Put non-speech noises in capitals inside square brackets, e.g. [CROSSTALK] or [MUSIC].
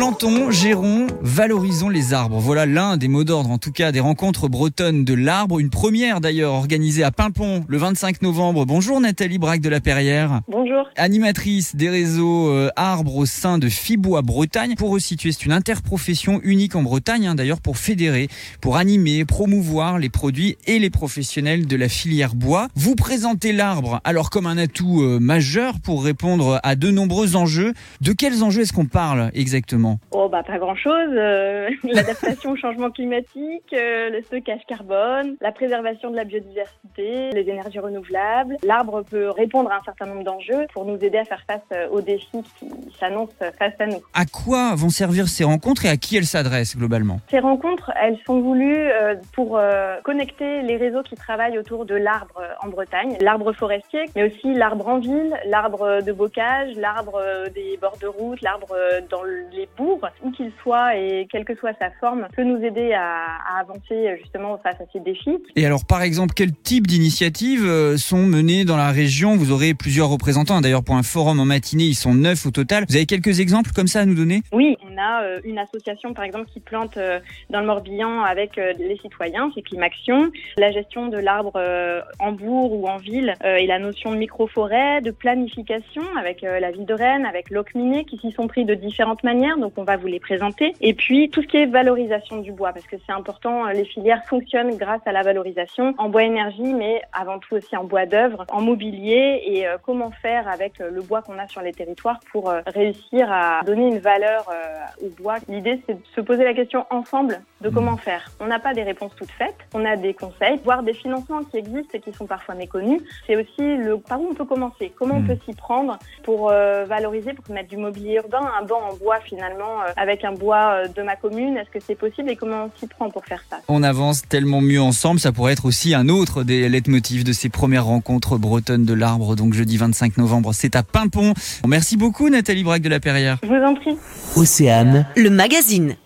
Plantons, gérons, valorisons les arbres. Voilà l'un des mots d'ordre, en tout cas des rencontres bretonnes de l'arbre. Une première d'ailleurs organisée à Pimpon le 25 novembre. Bonjour Nathalie Braque de la Perrière. Bonjour. Animatrice des réseaux euh, arbres au sein de Fibois Bretagne. Pour resituer, c'est une interprofession unique en Bretagne, hein, d'ailleurs pour fédérer, pour animer, promouvoir les produits et les professionnels de la filière bois. Vous présentez l'arbre alors comme un atout euh, majeur pour répondre à de nombreux enjeux. De quels enjeux est-ce qu'on parle exactement? Oh bah pas grand-chose. Euh, [LAUGHS] L'adaptation au changement climatique, euh, le stockage carbone, la préservation de la biodiversité, les énergies renouvelables. L'arbre peut répondre à un certain nombre d'enjeux pour nous aider à faire face euh, aux défis qui s'annoncent face à nous. À quoi vont servir ces rencontres et à qui elles s'adressent globalement? Ces rencontres, elles sont voulues euh, pour connecter les réseaux qui travaillent autour de l'arbre en Bretagne, l'arbre forestier, mais aussi l'arbre en ville, l'arbre de bocage, l'arbre des bords de route, l'arbre dans les bourgs, où qu'il soit et quelle que soit sa forme, peut nous aider à, à avancer justement face à ces défis. Et alors, par exemple, quel type d'initiatives euh, sont menées dans la région? Vous aurez plusieurs représentants. hein. D'ailleurs, pour un forum en matinée, ils sont neuf au total. Vous avez quelques exemples comme ça à nous donner? Oui, a euh, une association par exemple qui plante euh, dans le Morbihan avec euh, les citoyens, c'est Climaction. La gestion de l'arbre euh, en bourg ou en ville euh, et la notion de microforêt, de planification avec la ville de Rennes, avec l'Ocminé qui s'y sont pris de différentes manières, donc on va vous les présenter. Et puis tout ce qui est valorisation du bois, parce que c'est important, les filières fonctionnent grâce à la valorisation en bois énergie, mais avant tout aussi en bois d'œuvre, en mobilier et comment faire avec le bois qu'on a sur les territoires pour réussir à donner une valeur au bois. L'idée, c'est de se poser la question ensemble de comment faire. On n'a pas des réponses toutes faites, on a des conseils, voire des financements qui existent et qui sont parfois méconnus. C'est aussi le par où on peut commencer, comment on Mm. peut s'y prendre pour euh, valoriser, pour mettre du mobilier urbain, un banc en bois finalement, euh, avec un bois euh, de ma commune? Est-ce que c'est possible et comment on s'y prend pour faire ça? On avance tellement mieux ensemble. Ça pourrait être aussi un autre des leitmotifs de ces premières rencontres bretonnes de l'arbre. Donc, jeudi 25 novembre, c'est à Pimpon. Merci beaucoup, Nathalie Braque de la Perrière. Je vous en prie. Océane Le magazine.